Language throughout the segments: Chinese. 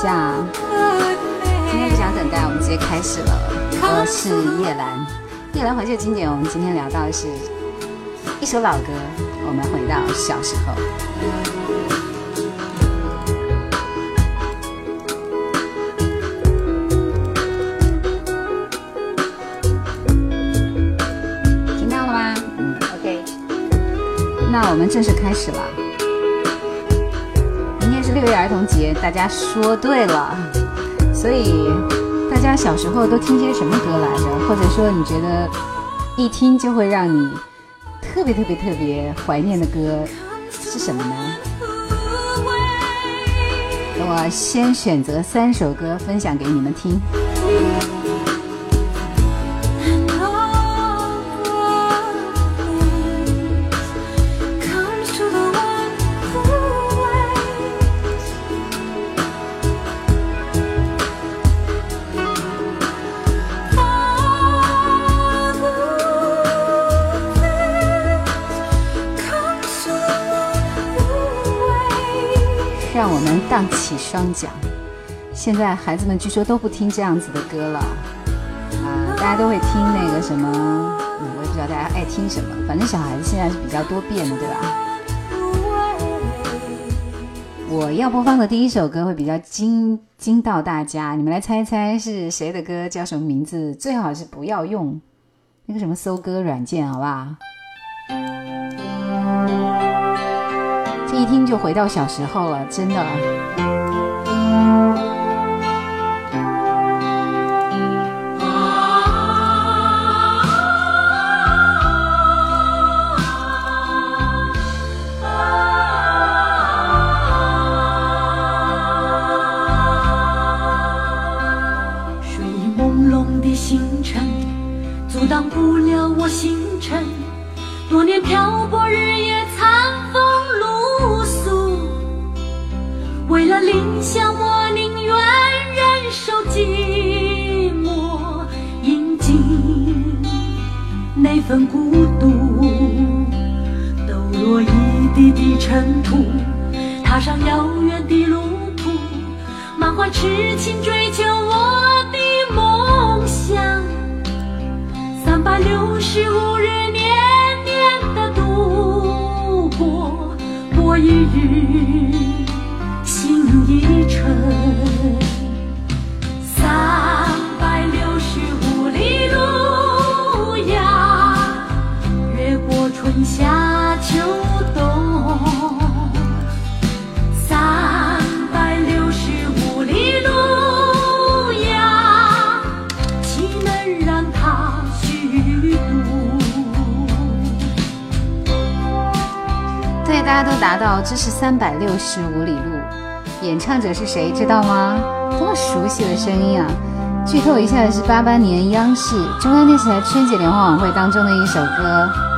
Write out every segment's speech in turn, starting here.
下。今天不想等待，我们直接开始了。我是叶兰，叶兰怀旧经典。我们今天聊到的是一首老歌，我们回到小时候。听到了吗？OK，那我们正式开始了。节，大家说对了。所以大家小时候都听些什么歌来着？或者说你觉得一听就会让你特别特别特别怀念的歌是什么呢？我先选择三首歌分享给你们听。现在孩子们据说都不听这样子的歌了，啊，大家都会听那个什么，我也不知道大家爱听什么，反正小孩子现在是比较多变的，对吧？我要播放的第一首歌会比较惊惊到大家，你们来猜猜是谁的歌，叫什么名字？最好是不要用那个什么搜歌软件，好不好？这一听就回到小时候了，真的。六十五里路。演唱者是谁？知道吗？多么熟悉的声音啊！剧透一下，是八八年央视中央电视台春节联欢晚会当中的一首歌。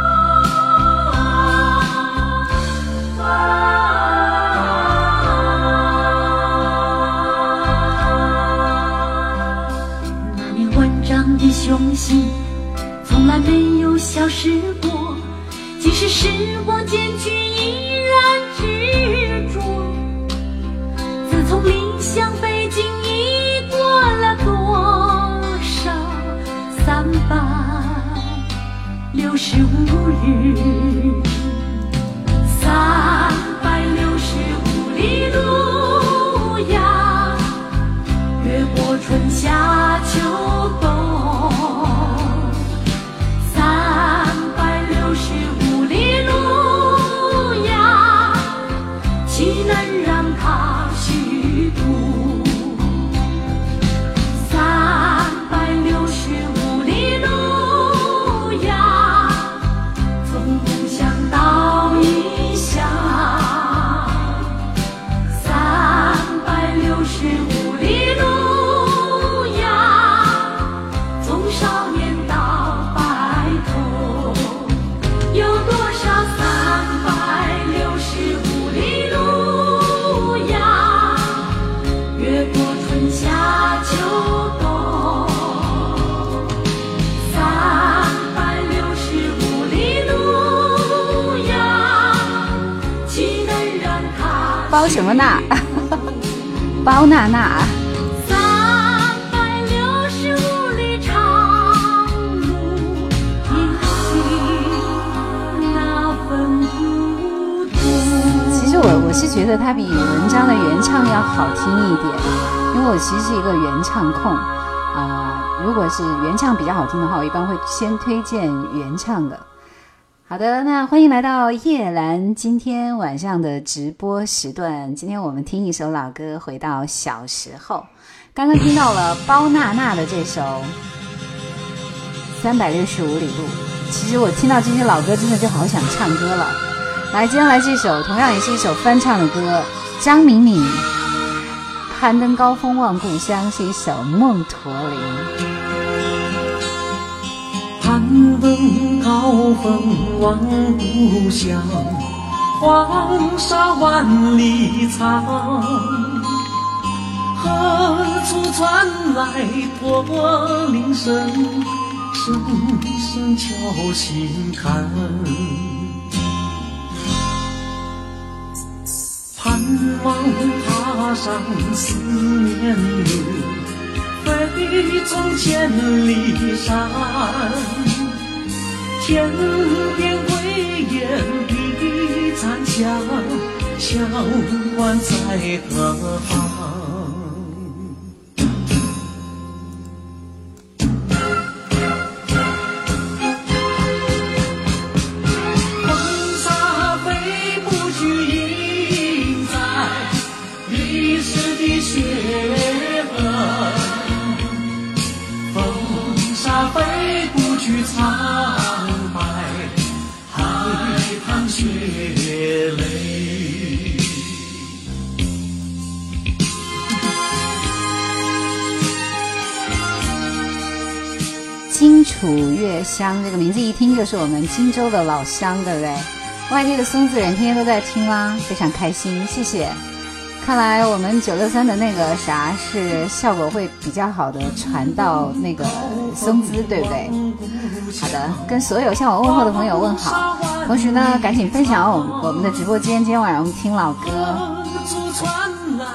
包什么娜？包娜娜。其实我我是觉得它比文章的原唱要好听一点，因为我其实是一个原唱控啊。如果是原唱比较好听的话，我一般会先推荐原唱的。好的，那欢迎来到叶兰今天晚上的直播时段。今天我们听一首老歌，回到小时候。刚刚听到了包娜娜的这首《三百六十五里路》。其实我听到这些老歌，真的就好想唱歌了。来，接下来这首同样也是一首翻唱的歌，张敏敏《攀登高峰望故乡》是一首《梦驼铃》。攀登高峰望故乡，黄沙万里长。何处传来驼铃声？声声敲心坎。盼望踏上思念路。飞纵千里山，天边归雁的残响，萧关在何方？楚月香这个名字一听就是我们荆州的老乡，对不对？外地的松子人天天都在听啦，非常开心，谢谢。看来我们九六三的那个啥是效果会比较好的传到那个松滋，对不对？好的，跟所有向我问候的朋友问好，同时呢，赶紧分享我们的直播间。今天晚上我们听老歌。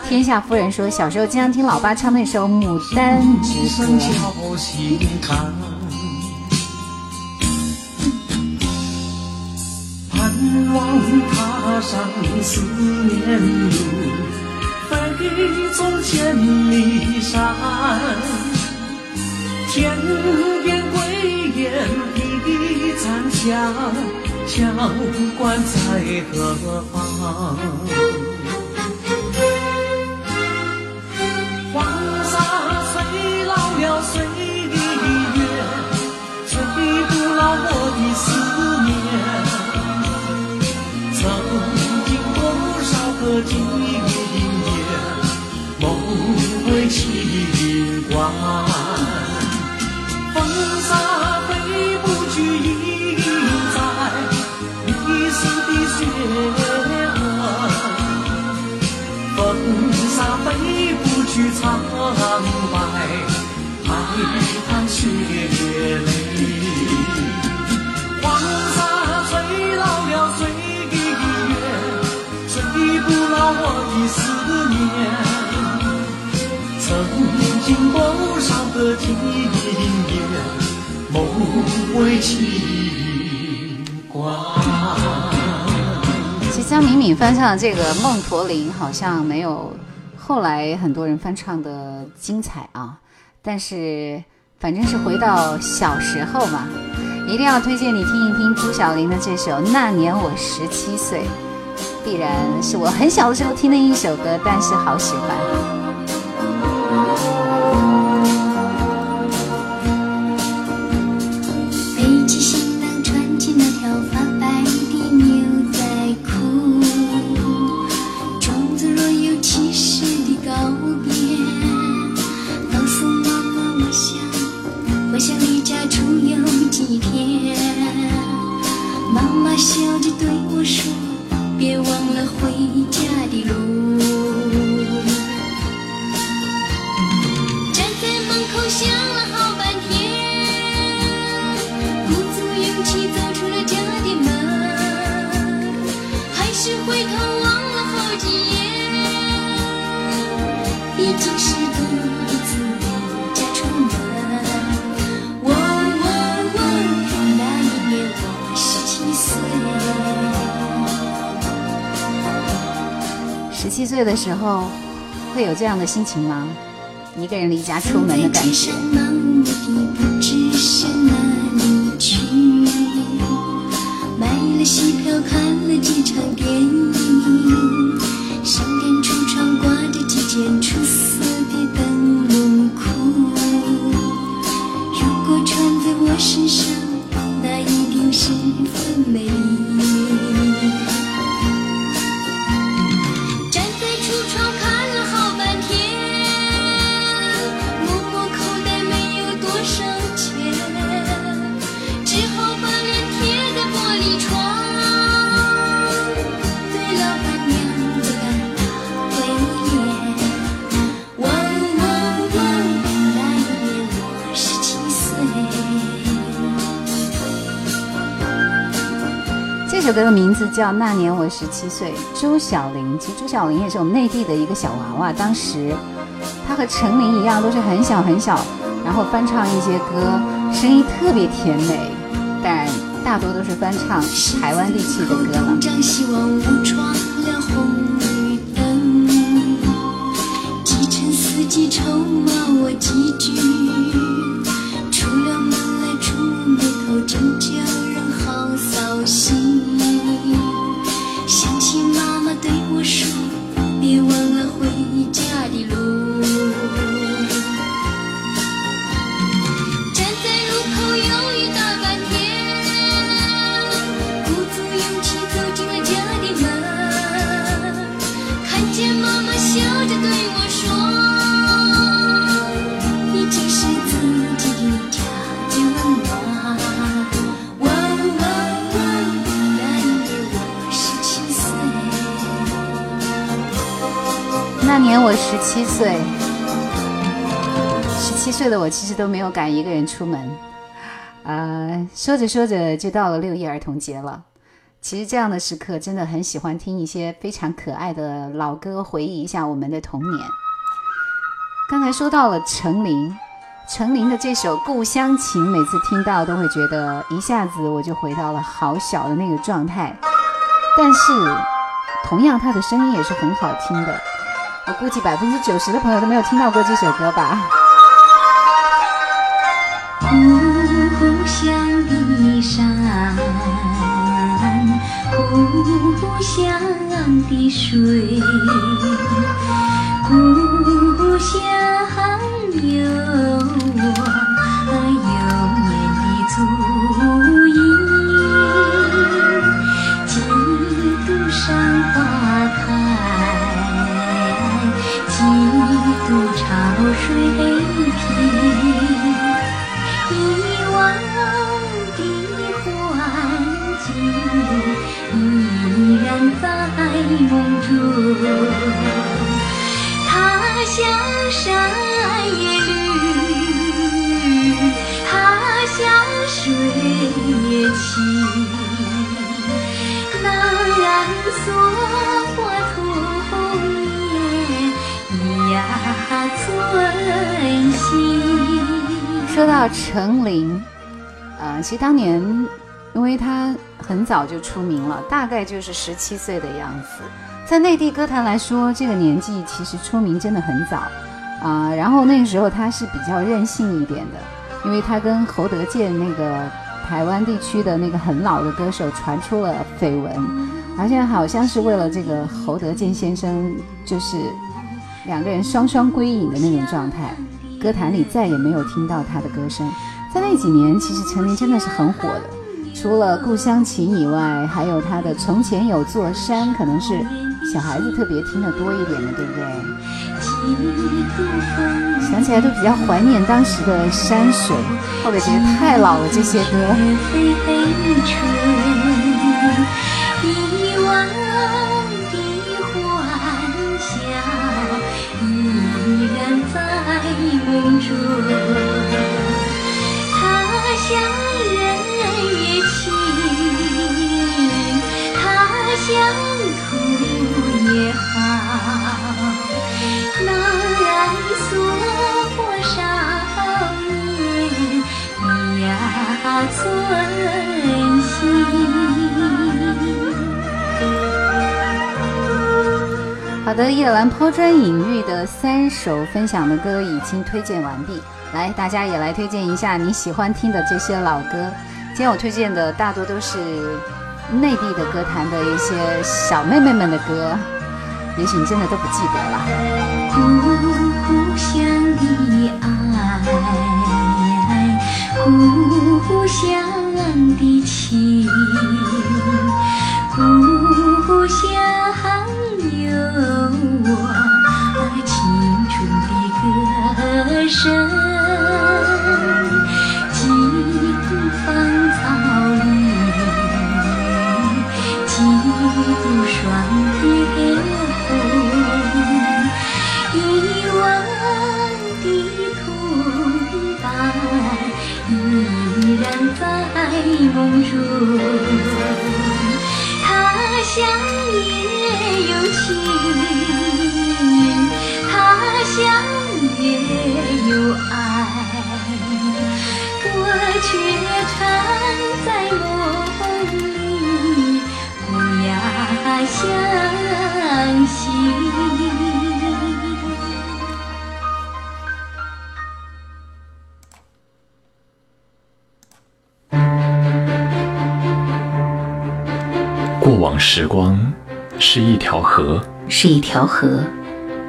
天下夫人说，小时候经常听老爸唱那首《牡丹之歌》。望踏上思念路，飞纵千里山。天边归雁披残霞，乡关在何方？去，苍白海棠血泪。我的思念，曾经多少个今夜，梦回清关。其实江敏敏翻唱的这个《梦驼铃》好像没有后来很多人翻唱的精彩啊，但是反正是回到小时候嘛，一定要推荐你听一听朱晓琳的这首《那年我十七岁》。必然是我很小的时候听的一首歌，但是好喜欢。回家的路。站在门口想了好半天鼓足勇气走出了家的门还是回头望了好几眼。毕竟七岁的时候，会有这样的心情吗？一个人离家出门的感觉。漫无目的，不知是哪里去。买了戏票，看了几场电影。商店橱窗挂着几件出色的歌的名字叫《那年我十七岁》，朱晓玲。其实朱晓玲也是我们内地的一个小娃娃，当时她和陈琳一样，都是很小很小，然后翻唱一些歌，声音特别甜美，但大多都是翻唱台湾地区的歌了。岁的我其实都没有敢一个人出门。呃，说着说着就到了六一儿童节了。其实这样的时刻真的很喜欢听一些非常可爱的老歌，回忆一下我们的童年。刚才说到了陈琳，陈琳的这首《故乡情》，每次听到都会觉得一下子我就回到了好小的那个状态。但是，同样她的声音也是很好听的。我估计百分之九十的朋友都没有听到过这首歌吧。故乡的山，故乡的水，故乡有我幼年的足印。几度山然在梦中。他乡山也绿，他乡水也清。那蓝锁花童年，咿呀存心。说到陈琳，呃，其实当年因为他很早就出名了，大概就是十七岁的样子。在内地歌坛来说，这个年纪其实出名真的很早啊、然后那个时候他是比较任性一点的，因为他跟侯德健那个台湾地区的那个很老的歌手传出了绯闻，而且好像是为了这个侯德健先生，就是两个人双双归隐的那种状态。歌坛里再也没有听到他的歌声。在那几年，其实陈琳真的是很火的，除了《故乡情》以外，还有他的《从前有座山》，可能是小孩子特别听得多一点的，对不对？想起来都比较怀念当时的山水，后面觉得太老了这些歌。飞黑春，遗忘的欢笑依然在梦中。他乡乡土也好，难锁多少年呀，寸心。好的，夜兰抛砖引玉的三首分享的歌已经推荐完毕，来，大家也来推荐一下你喜欢听的这些老歌。今天我推荐的大多都是。内地的歌坛的一些小妹妹们的歌，也许你真的都不记得了。故乡的爱，故乡的情，故乡有我青春的歌声。在梦中。他时光是一条河，是一条河，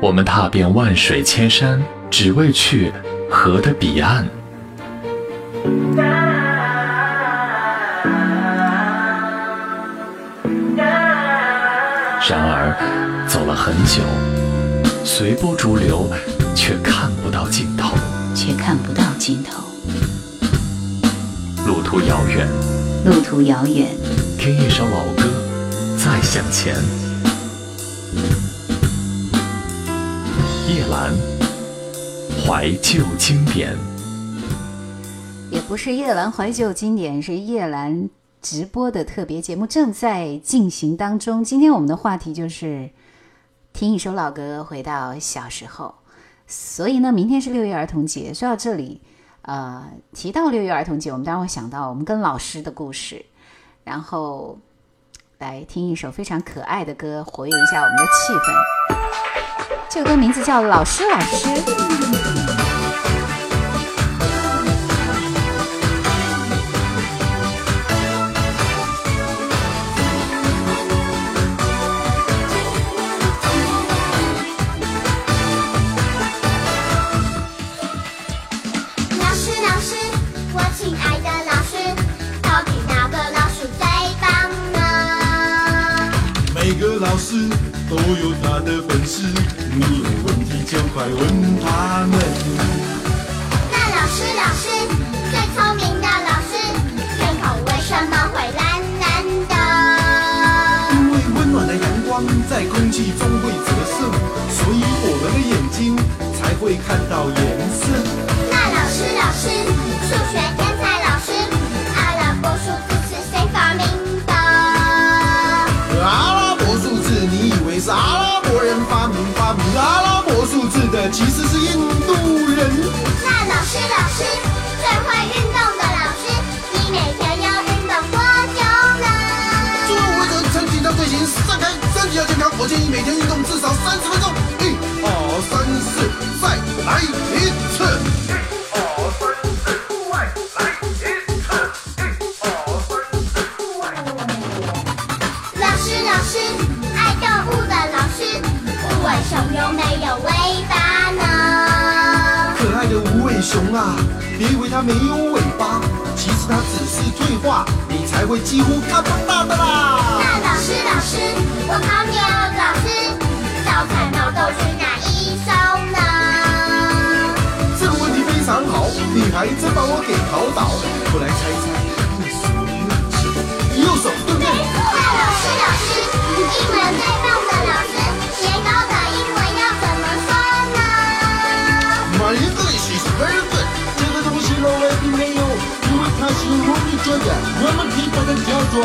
我们踏遍万水千山，只为去河的彼岸。然而，走了很久，随波逐流，却看不到尽头。却看不到尽头。路途遥远，路途遥远，听一首老歌，再向前。叶兰，怀旧经典。也不是夜兰怀旧经典，是夜兰直播的特别节目正在进行当中。今天我们的话题就是听一首老歌，回到小时候。所以呢，明天是六一儿童节。说到这里，呃，提到六一儿童节，我们当然会想到我们跟老师的故事，然后来听一首非常可爱的歌，活跃一下我们的气氛。这首歌名字叫《老师老师》。师都有他的本事，你有问题就快问他们。那老师，老师，最聪明的老师，天空为什么会蓝蓝的？因为温暖的阳光在空气中会折射，所以我们的眼睛才会看到颜色。那老师，老师，数学每天运动至少三十分钟。一、二、三、四，再来一次。老师，老师，爱动物的老师，无尾熊有没有尾巴呢？可爱的无尾熊啊，别以为它没有尾巴，其实它只是退化，你才会几乎看不到的啦。那老师，老师，我考你哦，早餐毛豆是哪一首呢？这个问题非常好，你还真把我给考倒。我来猜猜，右手对不对？那老师，老师，英文最棒的老师，年糕的英文要怎么说呢？My English is very good。这个东西老外并没有，因为它形容你觉得，我们可以把它叫做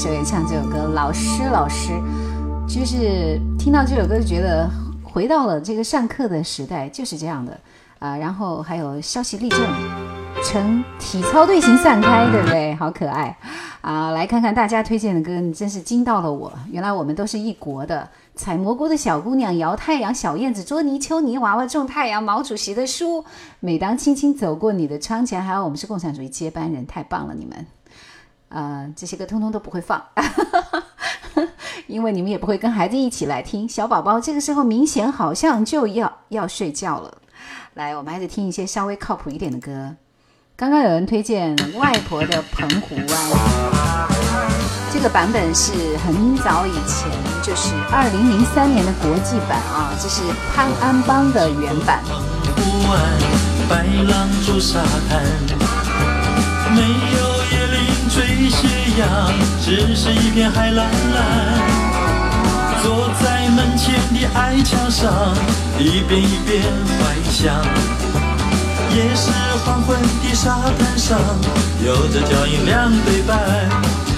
湾的一位歌手也唱这首歌。老师，老师，就是听到这首歌就觉得回到了这个上课的时代，就是这样的啊、然后还有消息立正，呈体操队形散开，对不对？好可爱啊！来看看大家推荐的歌，你真是惊到了我。原来我们都是一国的。采蘑菇的小姑娘，摇太阳，小燕子捉泥鳅，泥娃娃种太阳，毛主席的书。每当轻轻走过你的窗前，还有我们是共产主义接班人，太棒了，你们。呃，这些歌通通都不会放，因为你们也不会跟孩子一起来听。小宝宝这个时候明显好像就要要睡觉了。来，我们还是听一些稍微靠谱一点的歌。刚刚有人推荐《外婆的澎湖湾》，这个版本是很早以前，就是二零零三年的国际版啊，这是潘安邦的原版。湖岸，白浪逐沙滩，没斜阳，只是一片海蓝蓝。坐在门前的矮墙上，一遍一遍怀想。也是黄昏的沙滩上，有着脚印两对半。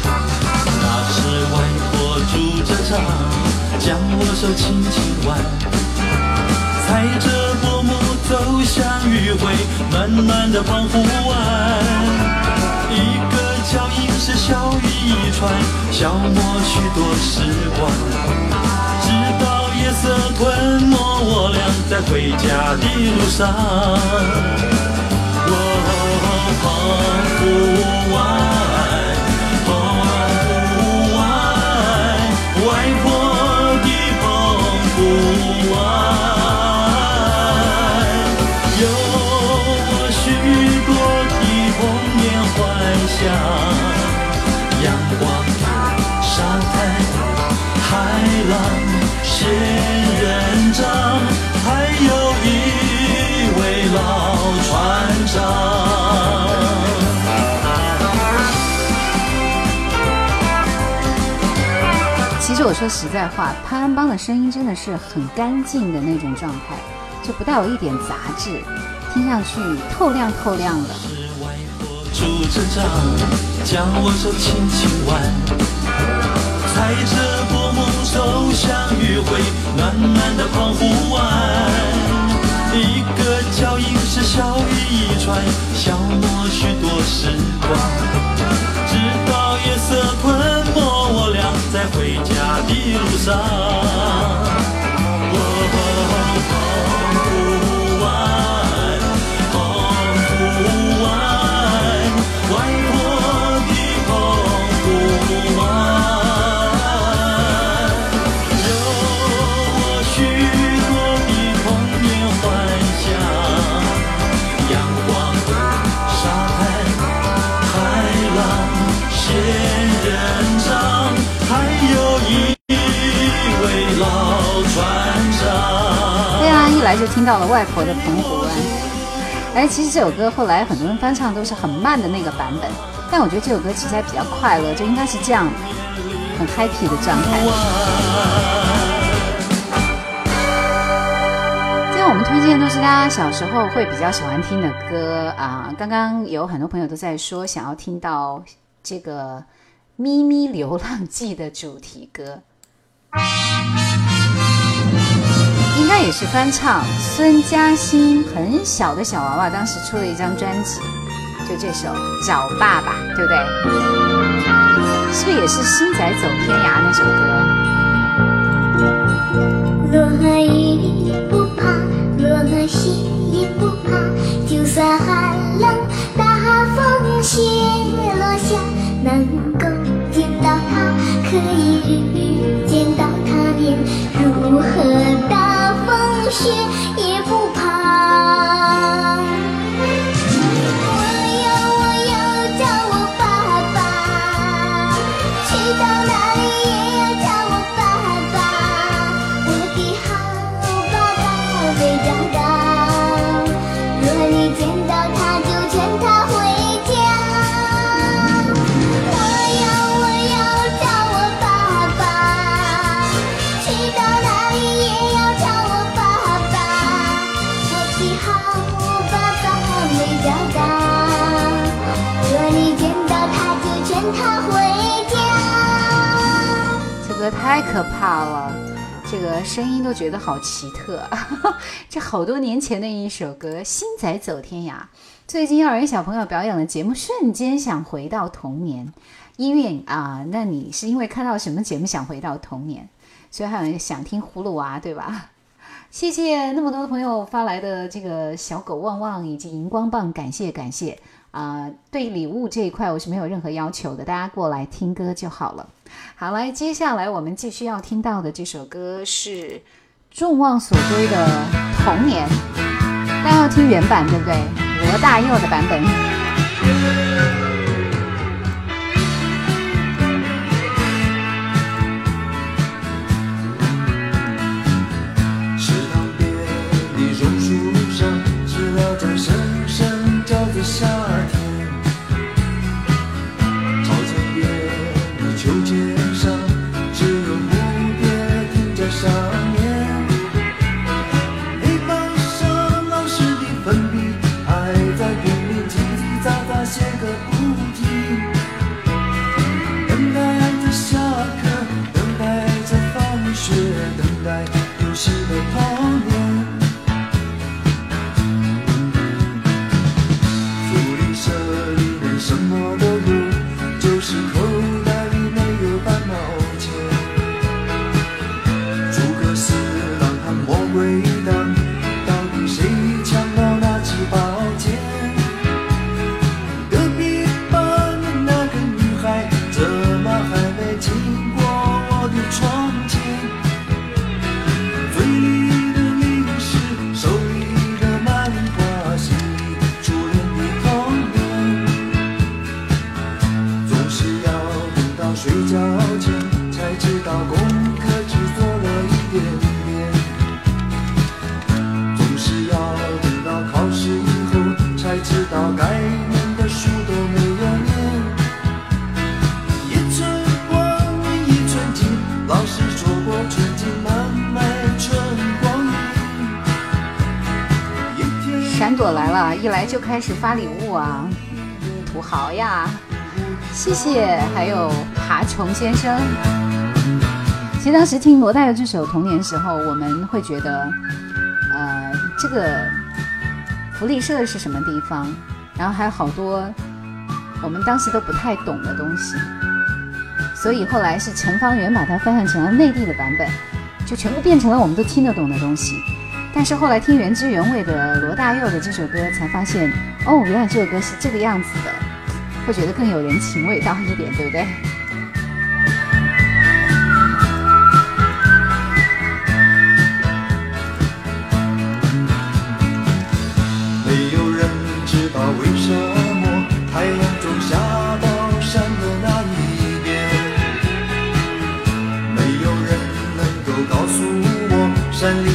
那是外婆拄着杖，将我手轻轻挽。踩着薄暮走向余晖，暖暖的澎湖湾。是小雨一串，消磨许多时光。直到夜色吞没我俩在回家的路上。我，澎湖湾，实我说实在话，潘安邦的声音真的是很干净的那种状态，就不带有一点杂质，听上去透亮透亮的。是外婆拄着杖，将我手轻轻挽，踩着薄暮走向余晖，暖暖的澎湖湾。一个脚印是小雨一串，消磨许多时光。直到夜色吞没在回家的路上。就听到了外婆的澎湖湾。哎，其实这首歌后来很多人翻唱都是很慢的那个版本，但我觉得这首歌其实还比较快乐，就应该是这样很 happy 的状态。今天我们推荐都是大家小时候会比较喜欢听的歌啊。刚刚有很多朋友都在说想要听到这个《咪咪流浪记》的主题歌，该也是翻唱孙嘉欣很小的小娃娃当时出了一张专辑，就这首《找爸爸》，对不对？是不是也是星仔走天涯那首歌？落雨不怕，落了雪也不怕，就算寒冷大风雪落下，能够见到他，可以遇见到他，便如何大天歌太可怕了，这个声音都觉得好奇特。这好多年前的一首歌《星仔走天涯》，最近幼儿园小朋友表演的节目，瞬间想回到童年。音乐啊，那你是因为看到什么节目想回到童年？所以还有想听葫芦娃，对吧？谢谢那么多的朋友发来的这个小狗旺旺以及荧光棒，感谢感谢啊！对礼物这一块我是没有任何要求的，大家过来听歌就好了。好，来，接下来我们继续要听到的这首歌是众望所归的《童年》，大家要听原版对不对？罗大佑的版本。闪躲来了，一来就开始发礼物啊，土豪呀！谢谢，还有爬虫先生。其实当时听罗大佑这首《童年》的时候，我们会觉得，呃，这个福利社是什么地方？然后还有好多我们当时都不太懂的东西，所以后来是陈方圆把它翻唱成了内地的版本，就全部变成了我们都听得懂的东西。但是后来听原汁原味的罗大佑的这首歌，才发现哦，原来这首歌是这个样子的，会觉得更有人情味道一点，对不对？没有人知道为什么太阳总下到山的那一边，没有人能够告诉我山里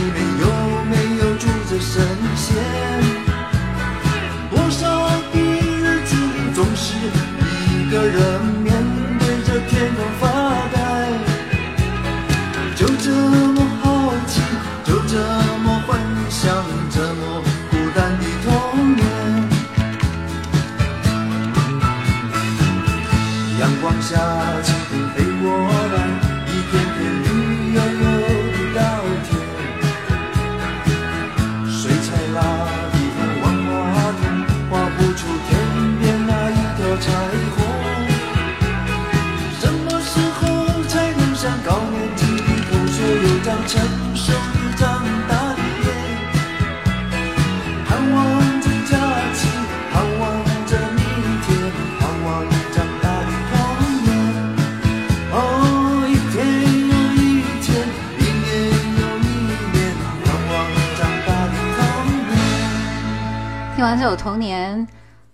年。听完这首《童年》，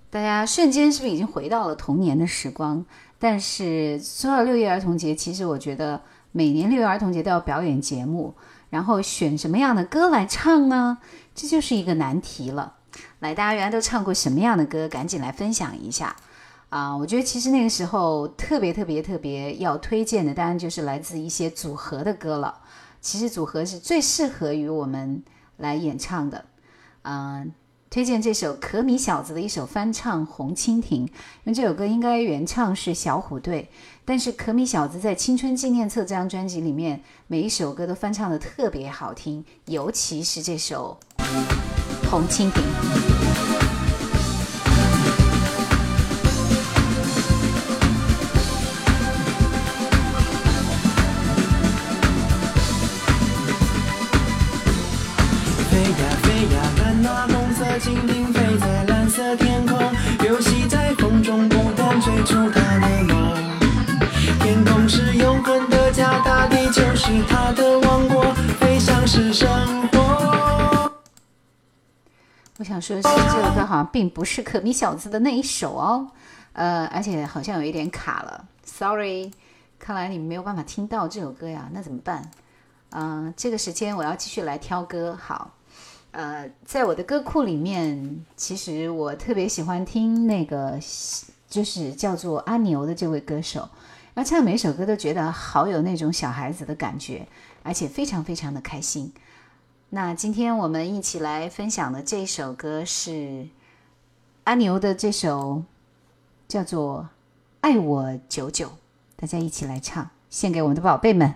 大家瞬间是不是已经回到了童年的时光？但是说到六一儿童节，其实我觉得每年六一儿童节都要表演节目，然后选什么样的歌来唱呢？这就是一个难题了。来，大家原来都唱过什么样的歌？赶紧来分享一下啊！我觉得其实那个时候特别特别特别要推荐的，当然就是来自一些组合的歌了。其实组合是最适合于我们来演唱的，嗯、推荐这首可米小子的一首翻唱《红蜻蜓》，因为这首歌应该原唱是小虎队，但是可米小子在《青春纪念册》这张专辑里面，每一首歌都翻唱的特别好听，尤其是这首《红蜻蜓》。天空是永恒的家，大地就是他的王国，飞翔是生活。我想说的是，这首歌好像并不是可米小子的那一首哦，呃，而且好像有一点卡了，sorry，看来你们没有办法听到这首歌呀，那怎么办？嗯、这个时间我要继续来挑歌，好，呃，在我的歌库里面，其实我特别喜欢听那个，就是叫做阿牛的这位歌手，然后唱每首歌都觉得好有那种小孩子的感觉，而且非常非常的开心。那今天我们一起来分享的这首歌是阿牛的这首叫做《爱我久久》，大家一起来唱，献给我们的宝贝们。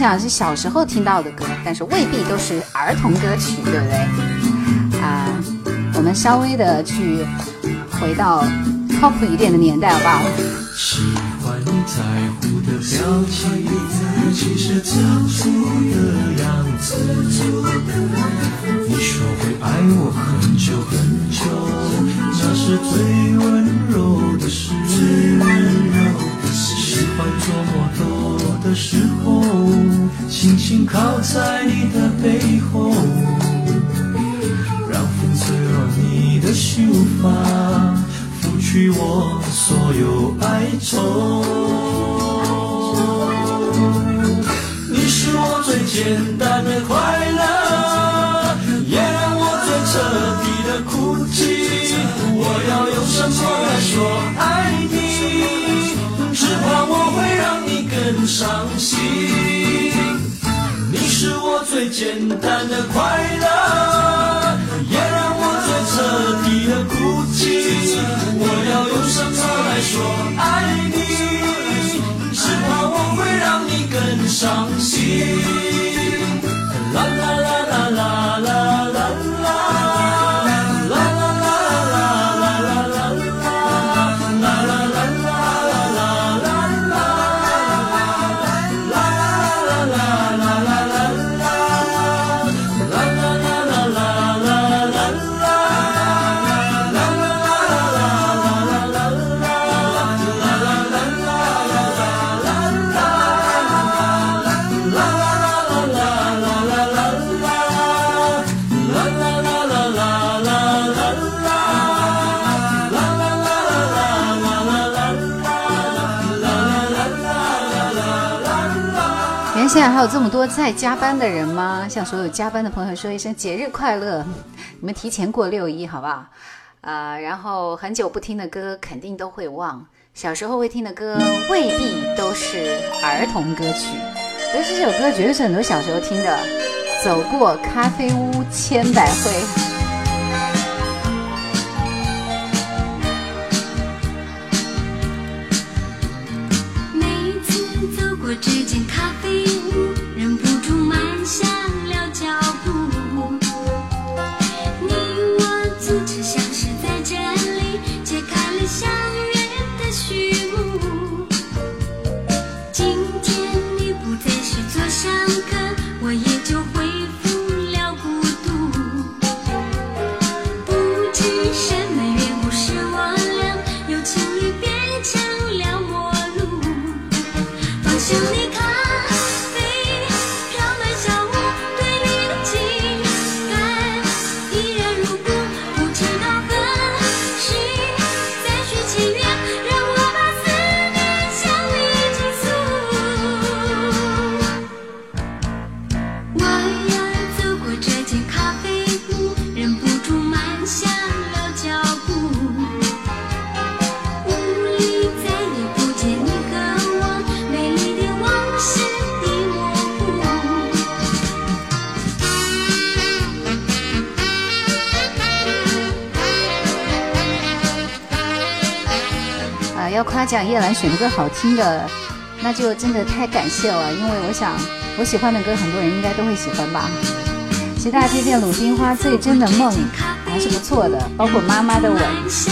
天大家分享的是小时候听到的歌，但是未必都是儿童歌曲，对不对？啊，我们稍微的去回到靠谱一点的年代，好不好？喜欢你在乎的表情，尤其是自足的样子。你说会爱我很久很久，那是最温柔的事。最温柔的事喜欢做梦的时候，轻轻靠在你的背后，让风吹乱你的秀发。拂去我所有哀愁。你是我最简单的快乐，伤心。你是我最简单的快乐，也让我最彻底的哭泣。我要用什么来说爱你？只怕我会让你更伤心。现在还有这么多在加班的人吗？向所有加班的朋友说一声节日快乐！你们提前过六一好不好？呃，然后很久不听的歌肯定都会忘，小时候会听的歌未必都是儿童歌曲，但是这首歌绝对是很多小时候听的。走过咖啡屋千百回。要夸奖叶兰选的歌好听的，那就真的太感谢了，因为我想我喜欢的歌，很多人应该都会喜欢吧。谢谢大家推荐《鲁冰花最真的梦》，还是不错的，包括《妈妈的吻》、《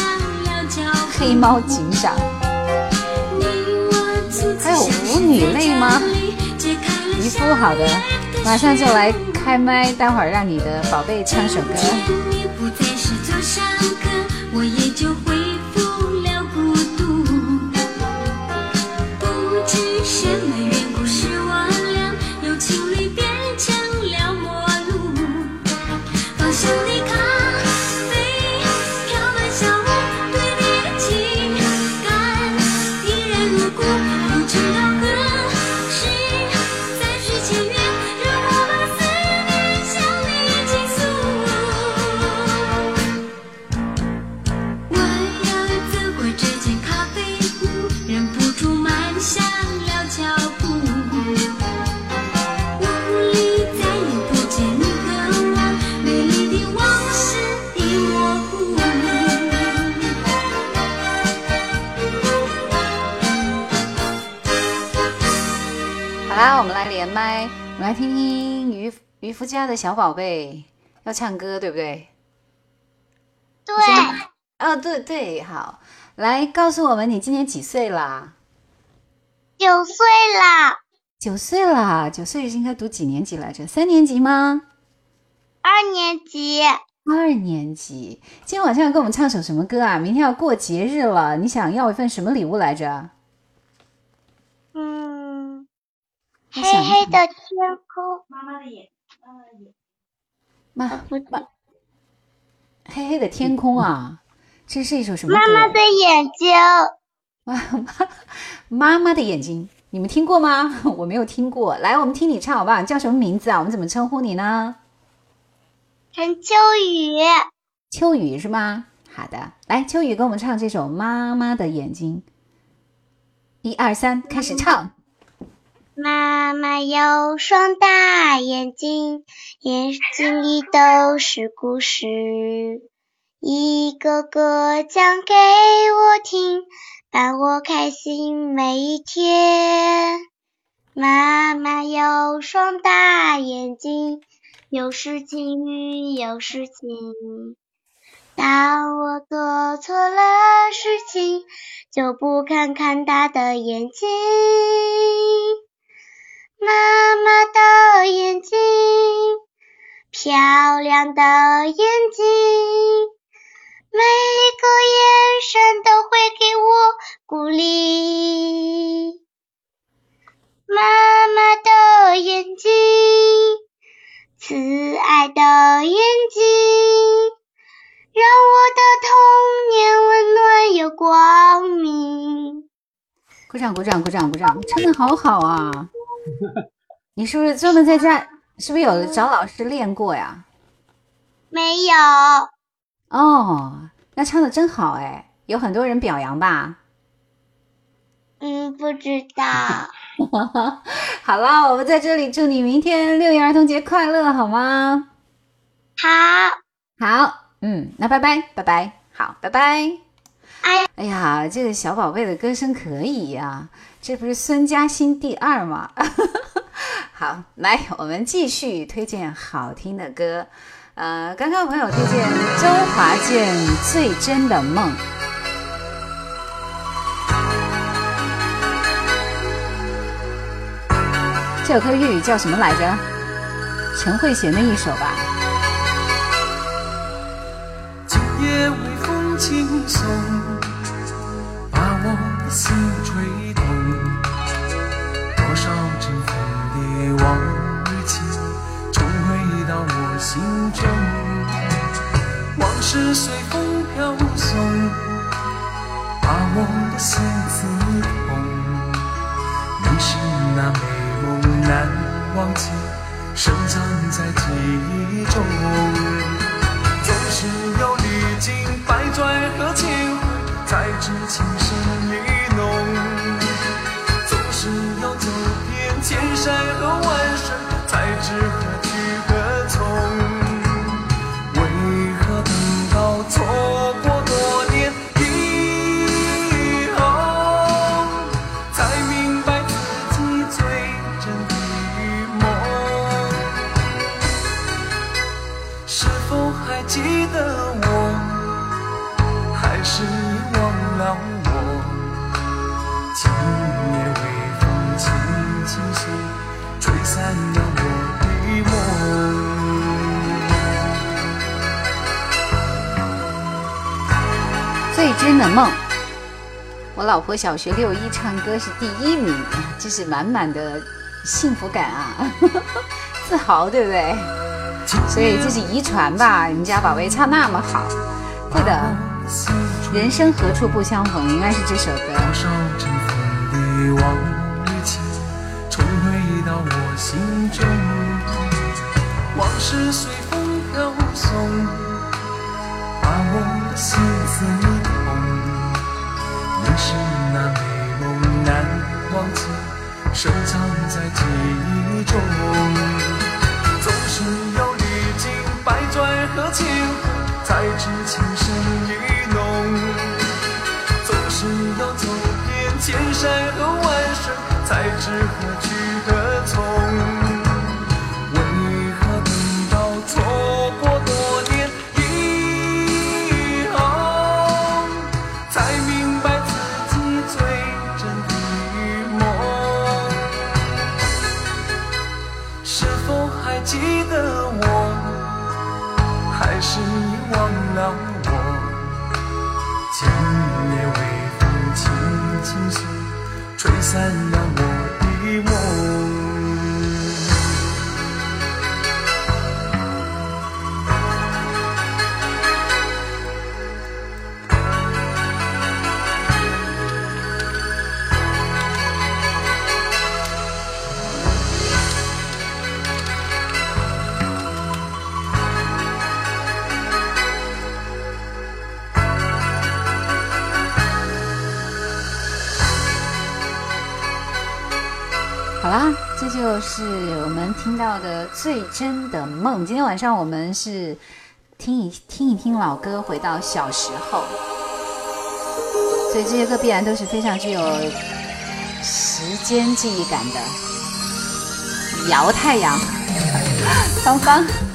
黑猫警长》，还有《舞女泪》吗？皮肤，好的，马上就来开麦，待会儿让你的宝贝唱首歌。的小宝贝要唱歌，对不对？对，哦，对对，好，来告诉我们你今年几岁啦？九岁啦，九岁啦，九岁应该读几年级来着？三年级吗？二年级。二年级。今天晚上要给我们唱首什么歌啊？明天要过节日了，你想要一份什么礼物来着？嗯，黑黑的天空。妈妈的眼，妈不妈，黑黑的天空啊，这是一首什么歌？妈妈的眼睛。妈妈妈妈的眼睛，你们听过吗？我没有听过。来，我们听你唱好不好？叫什么名字啊？我们怎么称呼你呢？陈秋雨。秋雨是吗？好的，来，秋雨给我们唱这首《妈妈的眼睛》。一二三，开始唱。妈妈有双大眼睛，眼睛里都是故事，一个个讲给我听，伴我开心每一天。妈妈有双大眼睛，有时晴雨，有时晴。当我做错了事情，就不看看他的眼睛。妈妈的眼睛，漂亮的眼睛，每个眼神都会给我鼓励。妈妈的眼睛，慈爱的眼睛，让我的童年温暖又光明。鼓掌，鼓掌，鼓掌，鼓掌，唱的好好啊！你是不是专门在家？是不是有找老师练过呀？没有，哦，那唱的真好哎，有很多人表扬吧？嗯，不知道。好了，我们在这里祝你明天六一儿童节快乐，好吗？好，好，嗯，那拜拜，拜拜，好，拜拜。哎，哎呀，这个小宝贝的歌声可以呀、这不是孙嘉欣第二吗？好，来，我们继续推荐好听的歌。呃，刚刚朋友推荐周华健《最真的梦》。这首歌粤语叫什么来着？陈慧娴的一首吧。今夜微风轻送，把我的心是随风飘送，把我的心刺痛。你是那美梦难忘记，深藏在记忆中。总是要历经百转和千回，才知情深的梦。我老婆小学六一唱歌是第一名，这是满满的幸福感啊，自豪，对不对？所以这是遗传吧？你们家宝贝唱那么好，对的。人生何处不相逢，应该是这首歌。往，事随风飘送，把我的心刺忘记，深藏在记忆中。总是要历经百转和千回，才知情深意浓。总是要走遍千山和万水，才知最真的梦。今天晚上我们是听一听一听老歌，回到小时候，所以这些歌必然都是非常具有时间记忆感的。摇太阳，芳芳。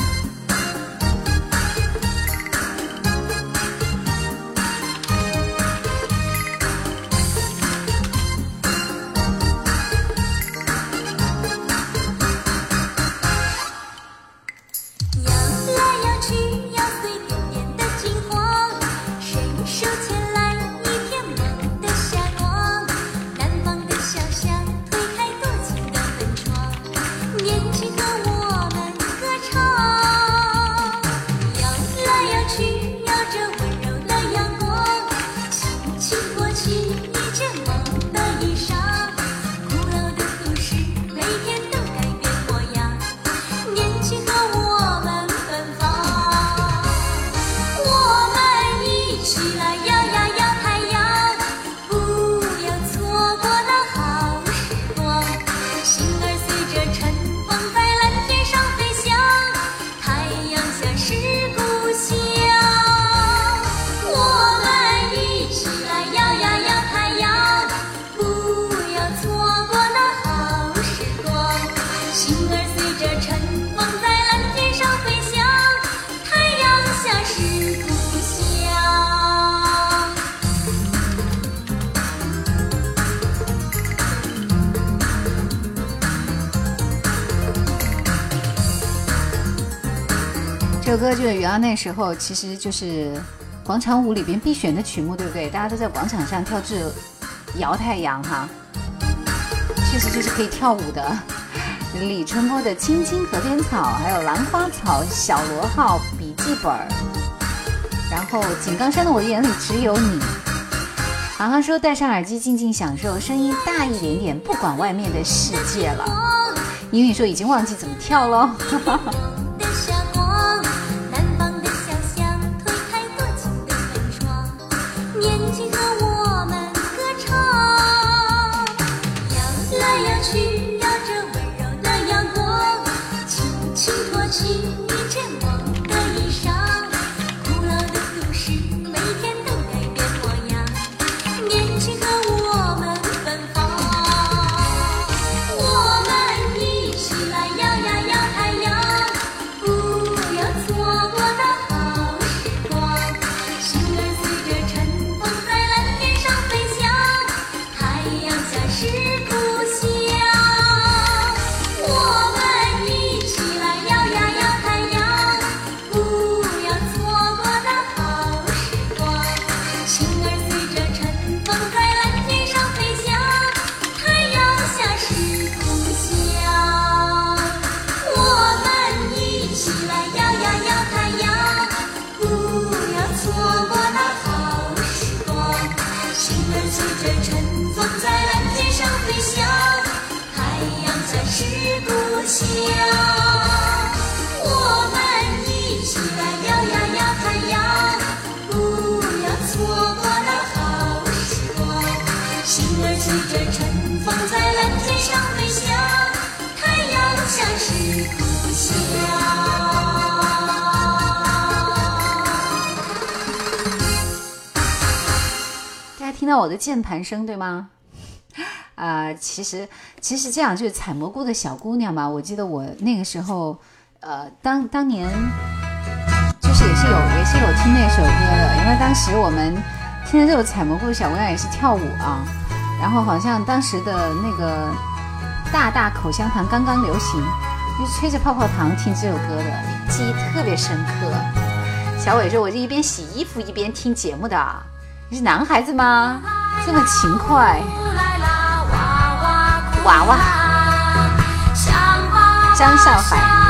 对原来那时候其实就是广场舞里边必选的曲目，对不对？大家都在广场上跳这摇太阳哈，确实就是可以跳舞的。李春波的《青青河边草》，还有《兰花草》、小螺号笔记本，然后井冈山的《我的眼里只有你》。航航说戴上耳机静静享受，声音大一点点，不管外面的世界了。英语说已经忘记怎么跳喽。到我的键盘声对吗？啊、其实其实这样就是采蘑菇的小姑娘嘛。我记得我那个时候，呃，当当年就是也是有也是有听那首歌的，因为当时我们听的这首采蘑菇的小姑娘也是跳舞啊，然后好像当时的那个大大口香糖刚刚流行，就吹着泡泡糖听这首歌的，记忆特别深刻。小伟说：“我就一边洗衣服一边听节目的，你是男孩子吗？这么勤快。”娃娃，张韶涵。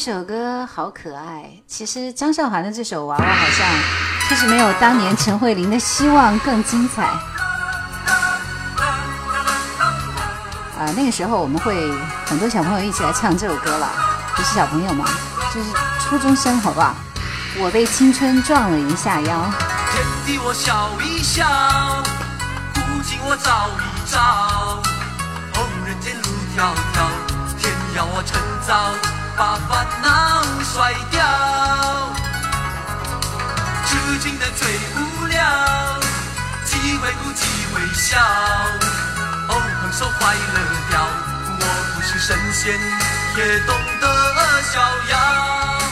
这首歌好可爱。其实张韶涵的这首《娃娃》好像确实没有当年陈慧琳的《希望》更精彩。啊，那个时候我们会很多小朋友一起来唱这首歌了，不是小朋友吗？就是初中生，好不好？我被青春撞了一下腰。天地我笑一笑，古今我照一照，哦，人间路迢迢，天要我趁早把烦恼甩掉。痴情的最无聊，机会不机会笑，哦，横手坏了掉，我不是神仙，也懂得逍遥。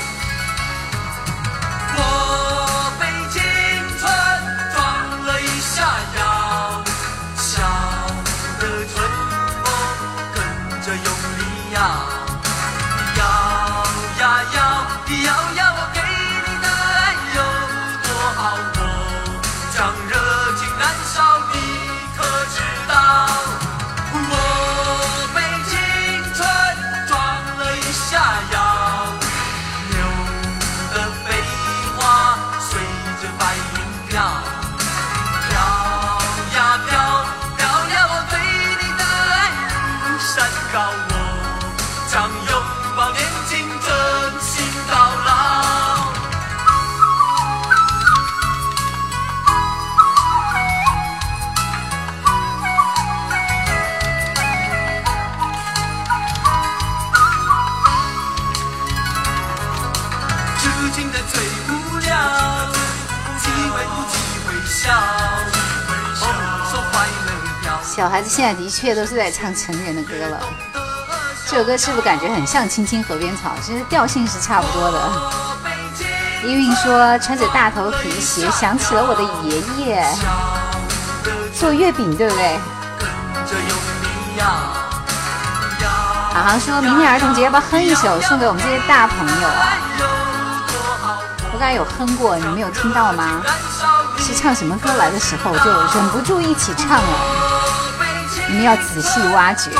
孩子现在的确都是在唱成人的歌了。这首歌是不是感觉很像《青青河边草》？其实调性是差不多的。依韵说穿着大头皮鞋，想起了我的爷爷做月饼，对不对？好好说明天儿童节要不要哼一首送给我们这些大朋友啊？我刚才有哼过，你们有听到吗？是唱什么歌来的时候就忍不住一起唱了，你们要仔细挖掘。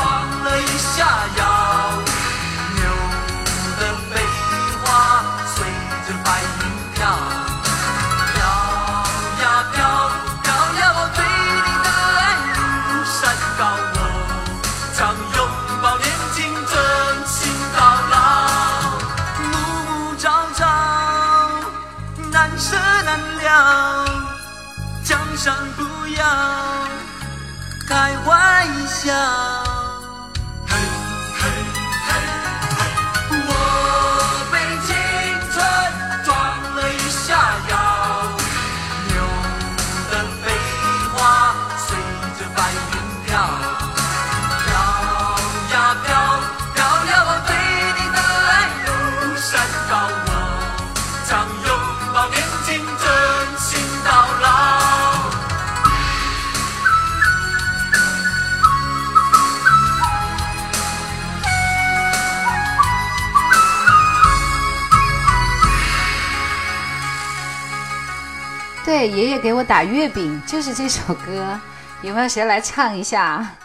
爷爷给我打月饼，就是这首歌，有没有谁来唱一下？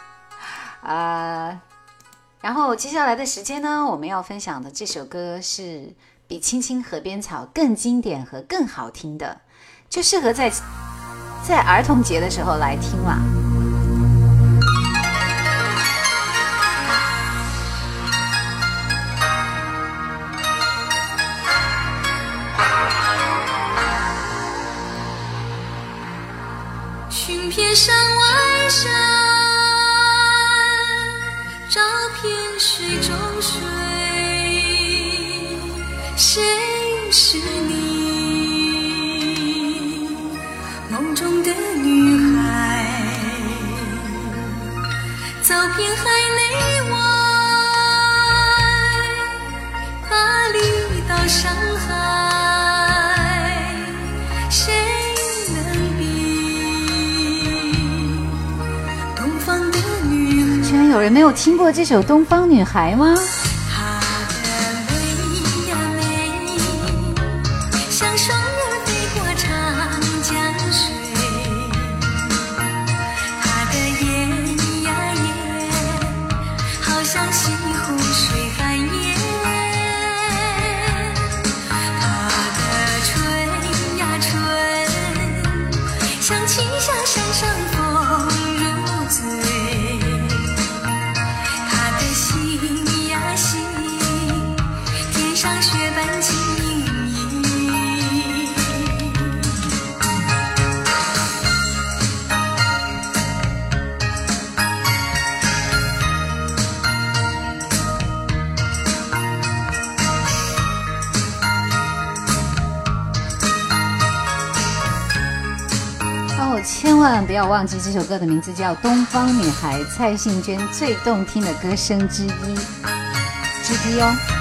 呃，然后接下来的时间呢，我们要分享的这首歌是比《青青河边草》更经典和更好听的，就适合在在儿童节的时候来听啦。寻遍山外山，照片水中水，谁是你？听过这首《东方女孩》吗？忘记这首歌的名字叫《东方女孩》，蔡幸娟最动听的歌声之一之一哦。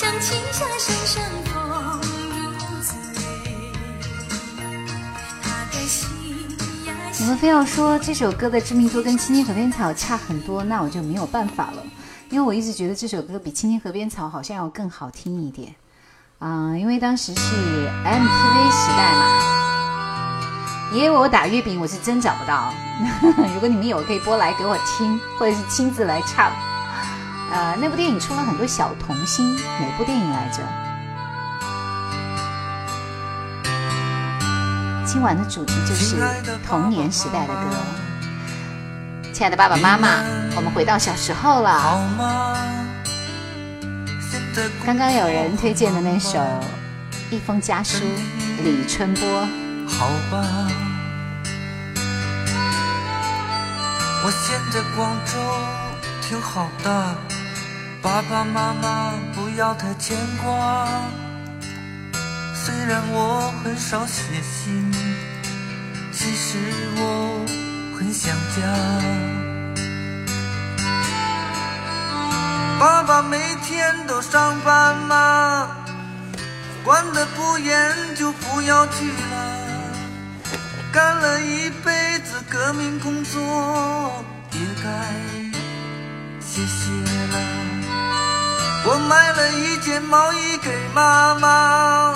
像青霞深深风入嘴。她的心呀你们非要说这首歌的知名度跟《青青河边草》差很多，那我就没有办法了，因为我一直觉得这首歌比《青青河边草》好像要更好听一点啊、因为当时是 MTV 时代嘛。爷爷为我打月饼，我是真找不到。如果你们有，可以播来给我听，或者是亲自来唱。呃，那部电影出了很多小童星，哪部电影来着？今晚的主题就是童年时代的歌。亲爱的爸爸妈妈，我们回到小时候了。刚刚有人推荐的那首《一封家书》，李春波。好吧，我现在广州挺好的，爸爸妈妈不要太牵挂。虽然我很少写信，其实我很想家。爸爸每天都上班吗？管得不严就不要去了。干了一辈子革命工作，也该歇歇了。我买了一件毛衣给妈妈，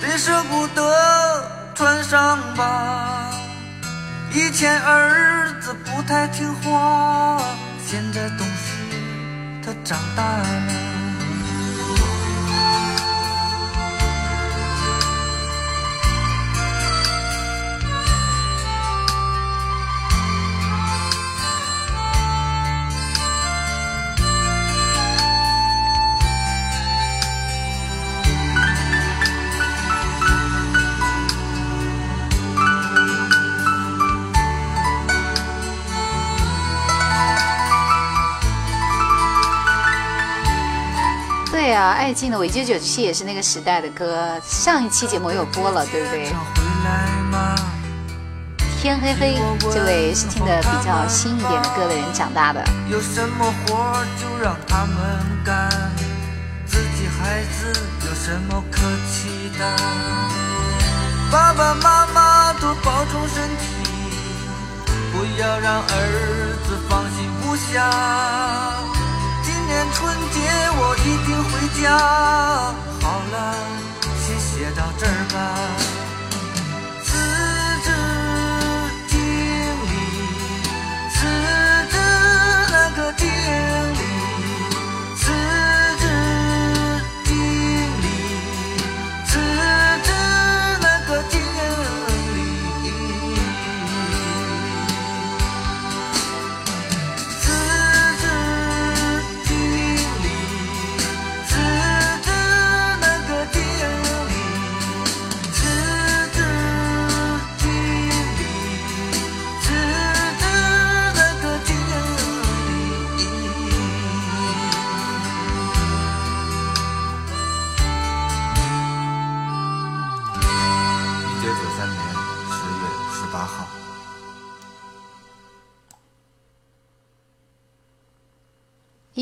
别舍不得穿上吧。以前儿子不太听话，现在懂事，他长大了。爱静的《我九九七》也是那个时代的歌，上一期节目有播了，对不对？天黑黑，这位是听的比较新一点的歌的人长大的。有什么活就让他们干，自己孩子有什么可气的？爸爸妈妈多保重身体，不要让儿子放心不下。今年春节我一定回家。好了，先写到这儿吧。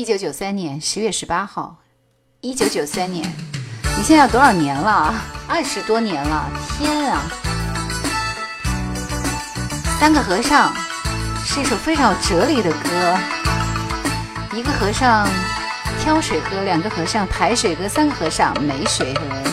九九三年十月十八号，一九九三年，你现在多少年了？二十多年了，天啊！三个和尚是一首非常有哲理的歌，一个和尚挑水喝，两个和尚抬水喝，三个和尚没水喝。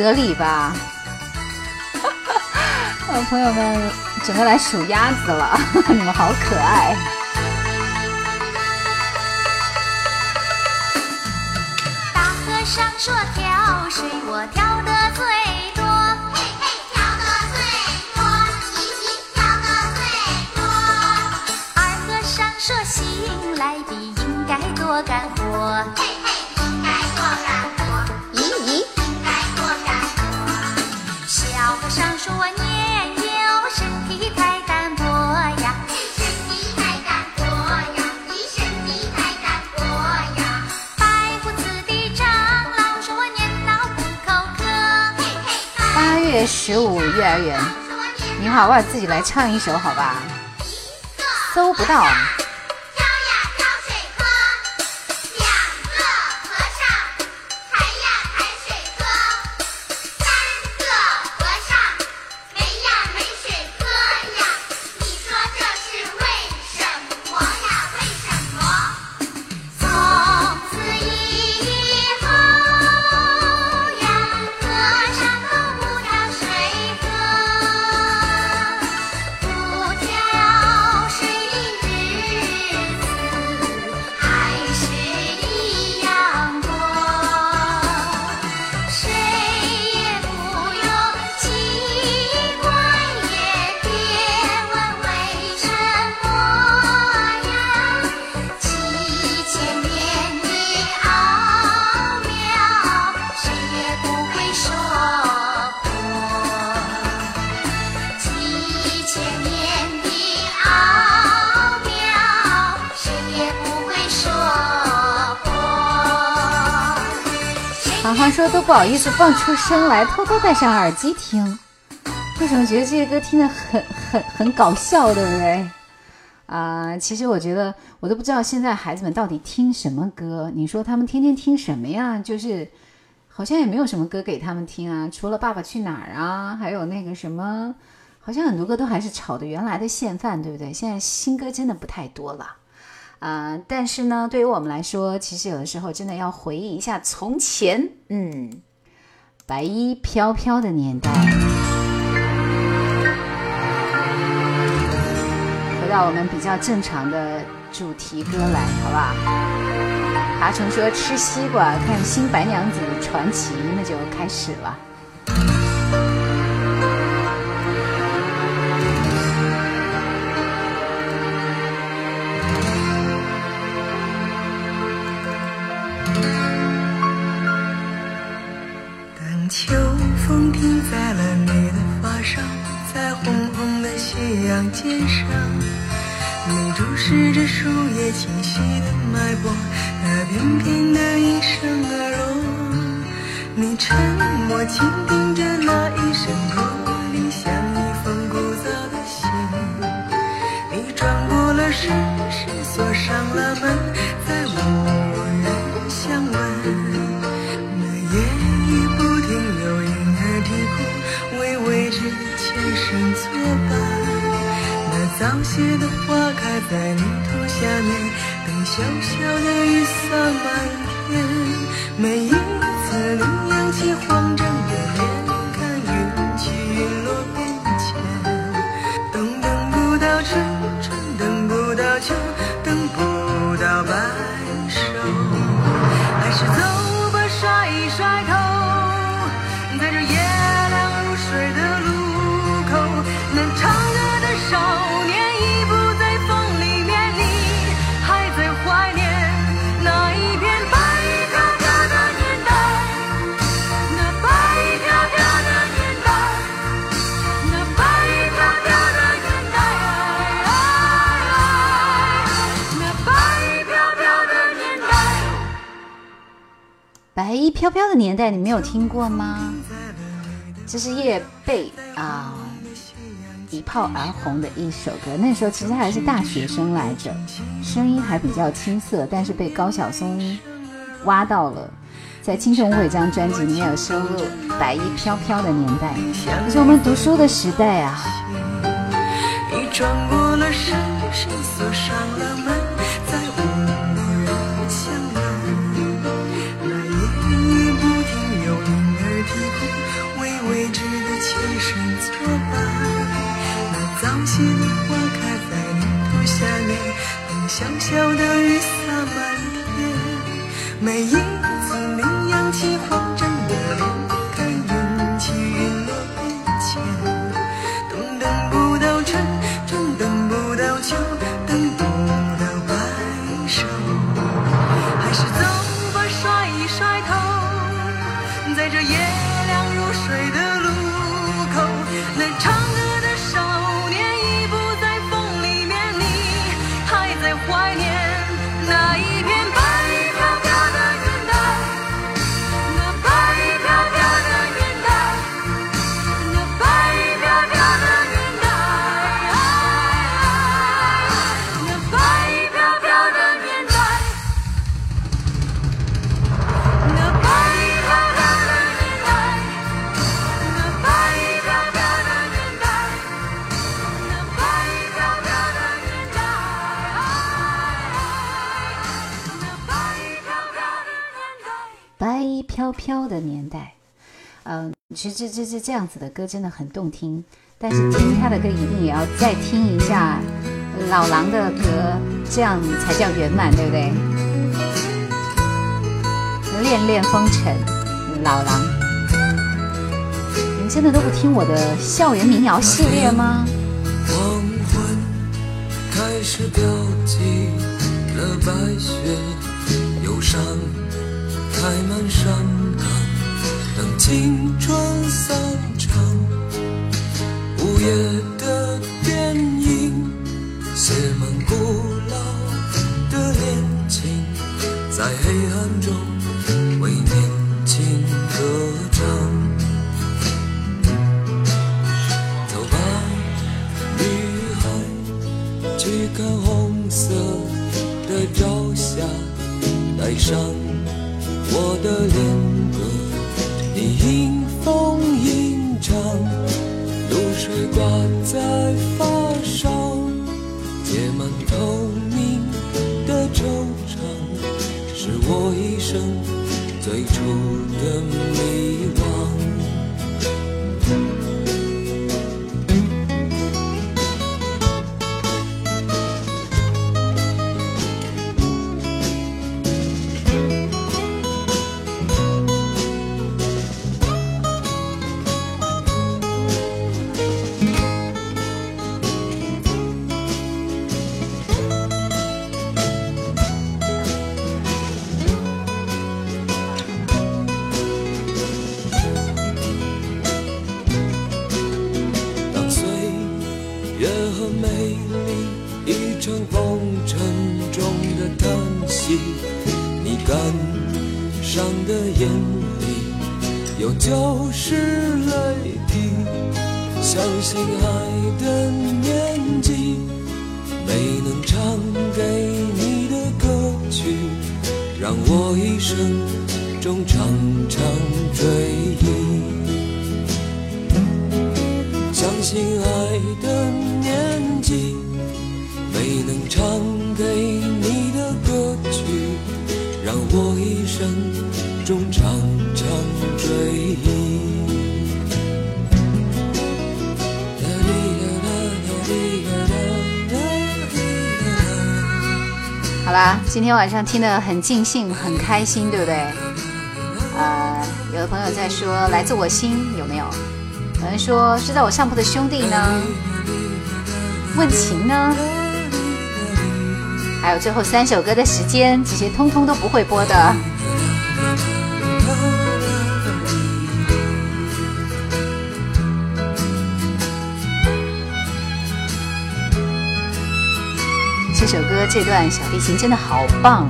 哲理吧？朋友们准备来数鸭子了，你们好可爱。十五幼儿园，你好，我自己来唱一首好吧？搜不到。不好意思放出声来，偷偷戴上耳机听。为什么觉得这些歌听得很很很搞笑，对不对？啊、其实我觉得我都不知道现在孩子们到底听什么歌。你说他们天天听什么呀？就是好像也没有什么歌给他们听啊，除了《爸爸去哪儿》啊，还有那个什么，好像很多歌都还是炒的原来的现饭，对不对？现在新歌真的不太多了。啊、但是呢，对于我们来说，其实有的时候真的要回忆一下从前，嗯，白衣飘飘的年代。回到我们比较正常的主题歌来，好不好？爬虫说吃西瓜看《新白娘子传奇》，那就开始了。秋风停在了你的发梢，在红红的夕阳肩上。你注视着树叶清晰的脉搏，那片片的一声而落。你沉默倾听着那一声驼铃，像一封古早的信。你转过了身，是锁上了门。生作伴。那早谢的花开在泥土下面，等小小的雨洒满天。每一次你扬起慌张的脸，看云起云落变飘飘的年代，你没有听过吗？这是叶蓓啊，一炮而红的一首歌。那时候其实还是大学生来着，声音还比较青涩，但是被高晓松挖到了。在《青春无悔》这张专辑里面有收录《白衣飘飘的年代》，这是我们读书的时代啊。你穿过了深深锁上了门，小小的雨洒满天。每一次你扬起慌张的脸，年代，嗯、其实这这这这样子的歌真的很动听，但是听他的歌一定也要再听一下老狼的歌，这样才叫圆满，对不对？恋恋风尘，老狼，你们真的都不听我的校园民谣系列吗？黄昏开始飘起了白雪，忧伤开满山等青春散场。午夜的电影写满古老的恋情，在黑暗中为年轻歌唱。走吧。女孩，去看红色的朝霞，带上我的恋，你迎风吟唱，露水挂在发梢，结满透明的惆怅，是我一生最初的迷惘。今天晚上听得很尽兴，很开心，对不对？呃，有的朋友在说来自我心有没有？有人说是在我上铺的兄弟呢？问情呢？还有最后三首歌的时间，这些通通都不会播的。这段小提琴真的好棒。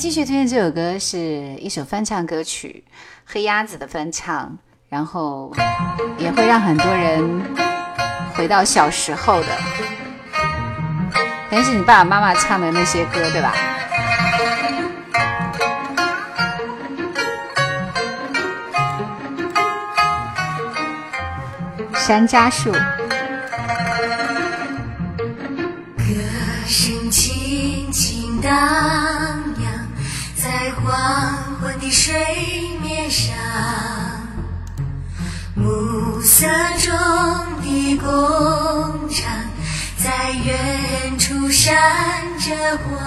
继续推荐这首歌，是一首翻唱歌曲，黑鸭子的翻唱，然后也会让很多人回到小时候的，可能是你爸爸妈妈唱的那些歌，对吧？山楂树。歌声轻轻荡暮色中的工厂在远处闪着光，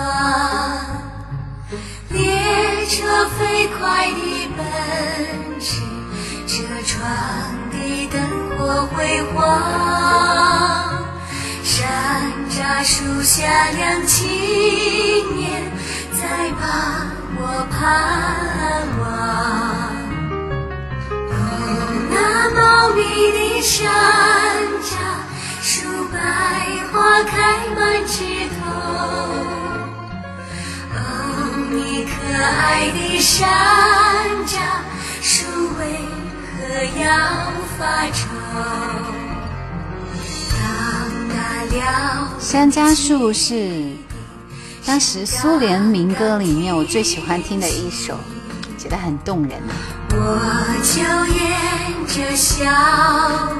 列车飞快地奔驰，车窗的灯火辉煌。山楂树下两青年在把我盼望。那茂密的山楂树，百花开满枝头。哦，你可爱的山楂树，为何要发愁？山楂树是当时苏联民歌里面我最喜欢听的一首，觉得很动人。我就沿着小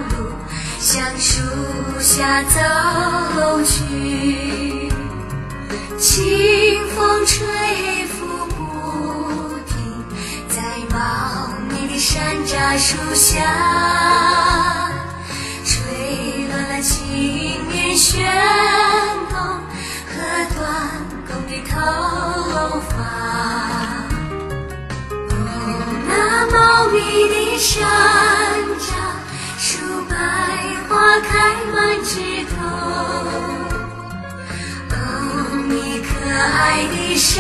路向树下走去，清风吹拂不停，在茂密的山楂树下。吹乱了青年旋风和短弓的头发。茂密的山楂树，百花开满枝头。哦，你可爱的山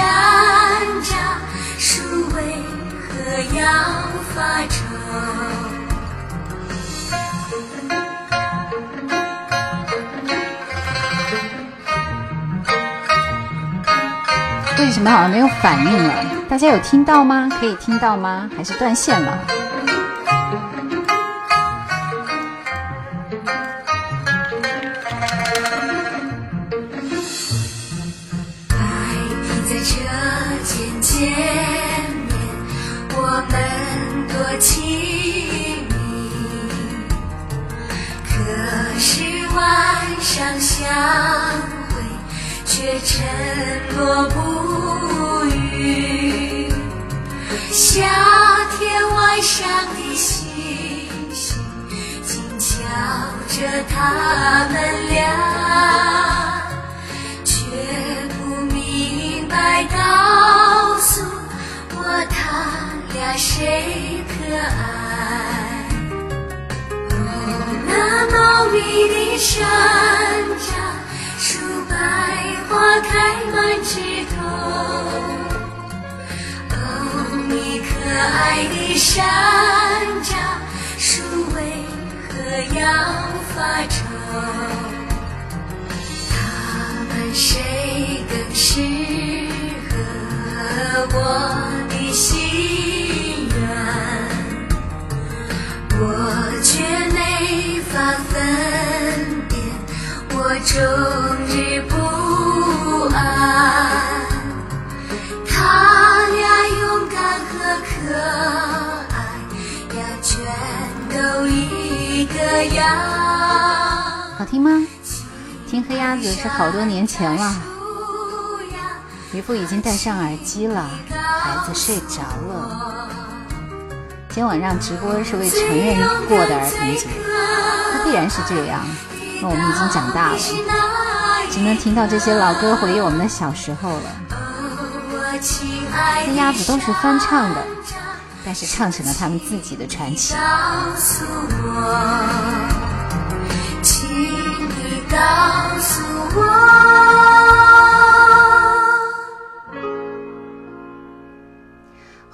楂树，为何要发愁？为什么好像没有反应了？大家有听到吗？可以听到吗？还是断线了？爱停在车间见面，我们多亲密。可是晚上相会，却沉默不夏天晚上的星星，静瞧着他们俩。却不明白告诉我他俩谁可爱。哦，那茂密的山楂树，百花开满枝。可爱的山楂树为何要发愁？他们谁更适合我的心愿？我却没法分辨，我终日不安。和可爱呀，全都一个样。好听吗？听黑鸭子是好多年前了，渔夫已经戴上耳机了，孩子睡着了。今天晚上直播是为成人过的儿童节，那必然是这样，那我们已经长大了，只能听到这些老歌回忆我们的小时候了。黑鸭子都是翻唱的，但是唱成了他们自己的传奇。告诉我，请你告诉我。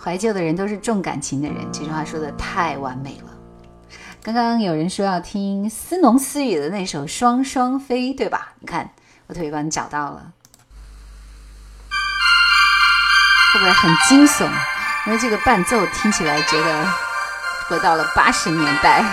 怀旧的人都是重感情的人，这句话说的太完美了。刚刚有人说要听思农思雨的那首《双双飞》，对吧？你看，我特别帮你找到了，会不会很惊悚？因为这个伴奏听起来觉得回到了八十年代。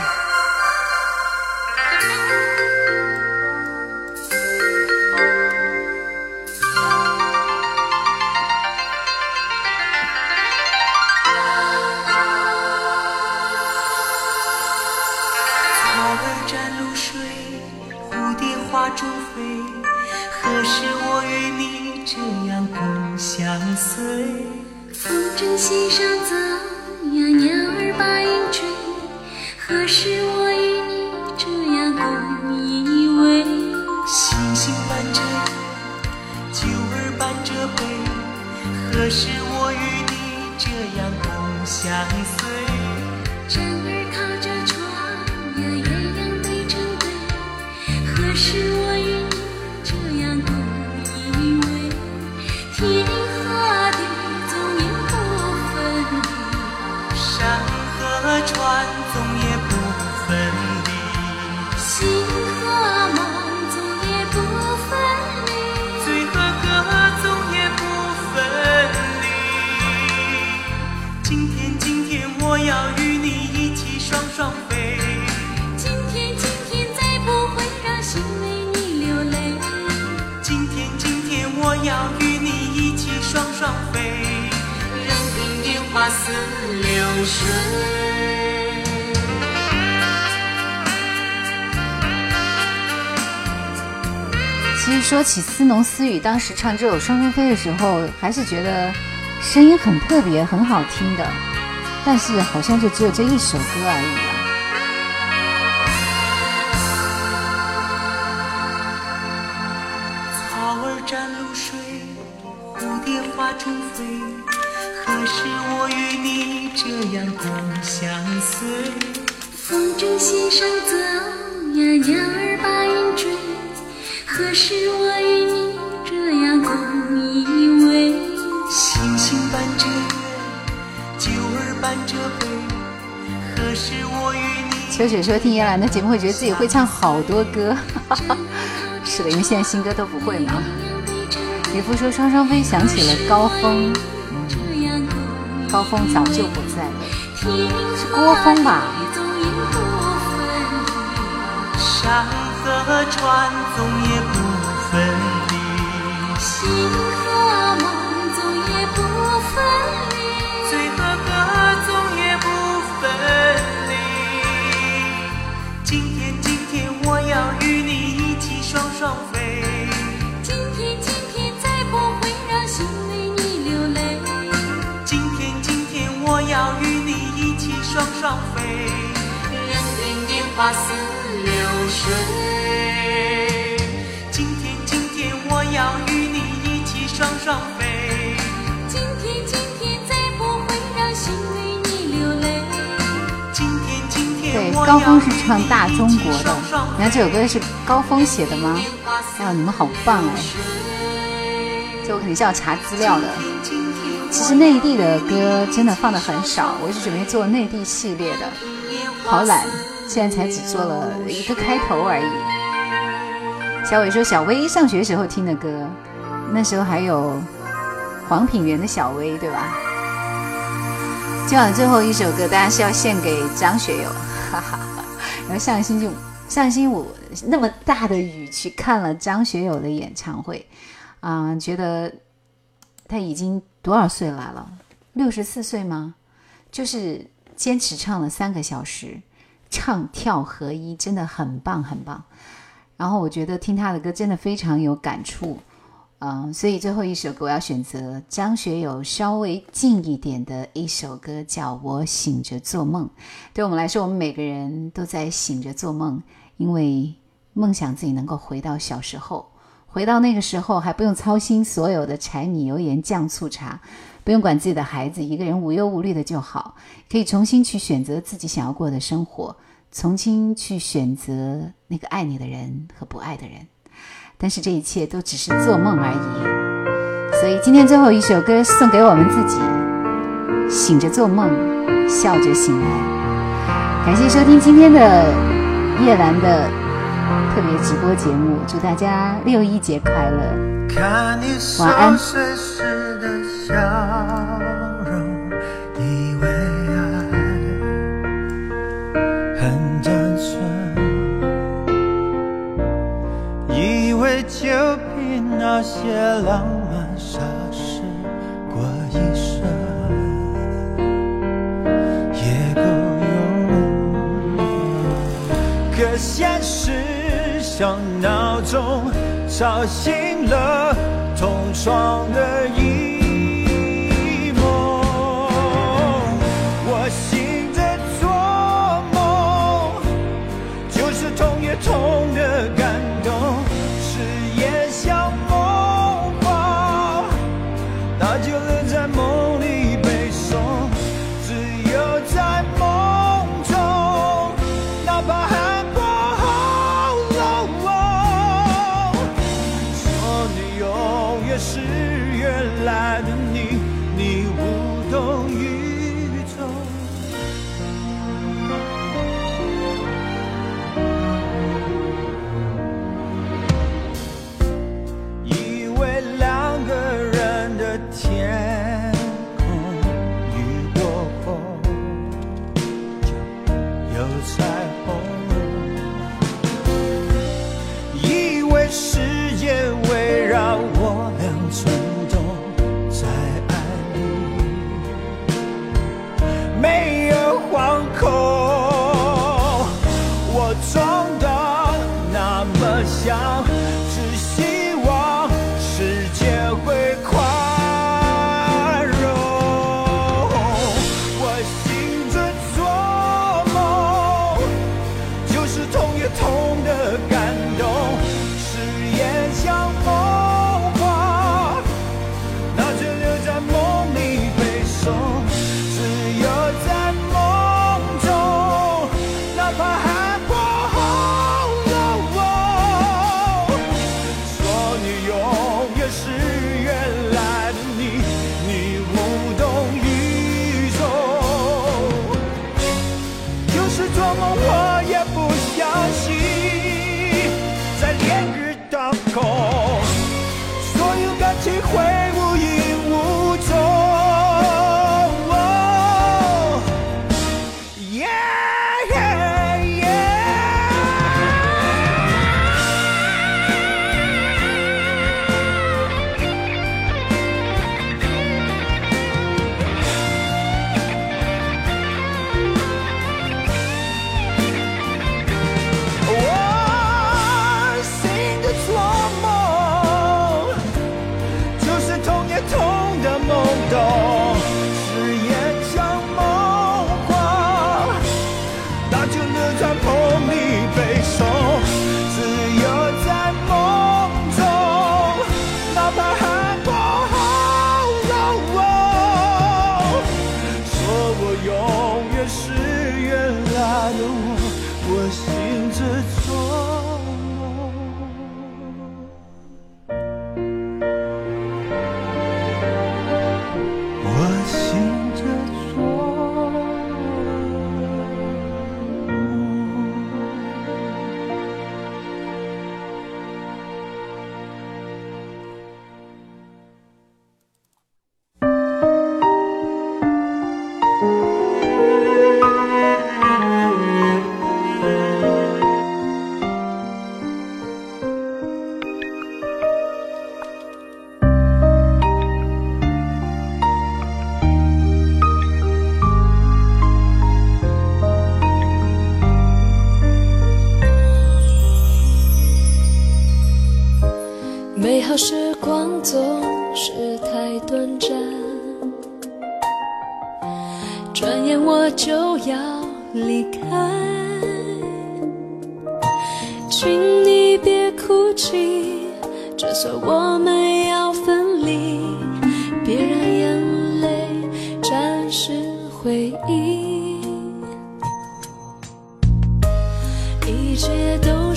何时我与你这样共相随？流水。其实说起思农思雨，当时唱这首《双双飞》的时候，还是觉得声音很特别、很好听的，但是好像就只有这一首歌而已或者说听叶兰的节目会觉得自己会唱好多歌，是的，因为现在新歌都不会嘛。渔夫说双双飞想起了高峰，高峰早就不在了，是郭峰吧？起双双飞。任凭年华似流水。今天，今天我要与你一起双双飞。今天，今天再不会让心为你流泪。今天，今天对，高峰是唱大中国的双双。你看这首歌是高峰写的吗？哎呦，你们好棒哎！这我肯定是要查资料的。今天，今天其实内地的歌真的放的很少，我是准备做内地系列的，好懒，现在才只做了一个开头而已。小伟说小薇上学时候听的歌，那时候还有黄品源的小薇，对吧？今晚最后一首歌，当然是要献给张学友，哈哈。然后上星期五，上星期五那么大的雨去看了张学友的演唱会，啊、觉得他已经多少岁来了？六十四岁吗？就是坚持唱了三个小时，唱跳合一，真的很棒很棒。然后我觉得听他的歌真的非常有感触，嗯，所以最后一首歌我要选择张学友稍微近一点的一首歌，叫《我醒着做梦》。对我们来说，我们每个人都在醒着做梦，因为梦想自己能够回到小时候，回到那个时候还不用操心所有的柴米油盐酱醋茶，不用管自己的孩子，一个人无忧无虑的就好，可以重新去选择自己想要过的生活，重新去选择那个爱你的人和不爱的人。但是这一切都只是做梦而已。所以今天最后一首歌送给我们自己，醒着做梦，笑着醒来。感谢收听今天的叶兰的特别直播节目，祝大家六一节快乐。晚安，就凭那些浪漫傻事过一生也够用。可现实像闹钟吵醒了同床的一么想，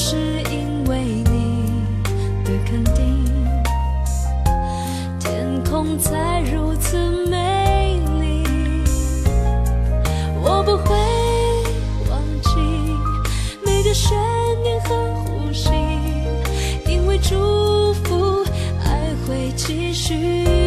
是因为你的肯定，天空才如此美丽。我不会忘记每个悬念和呼吸，因为祝福，爱会继续。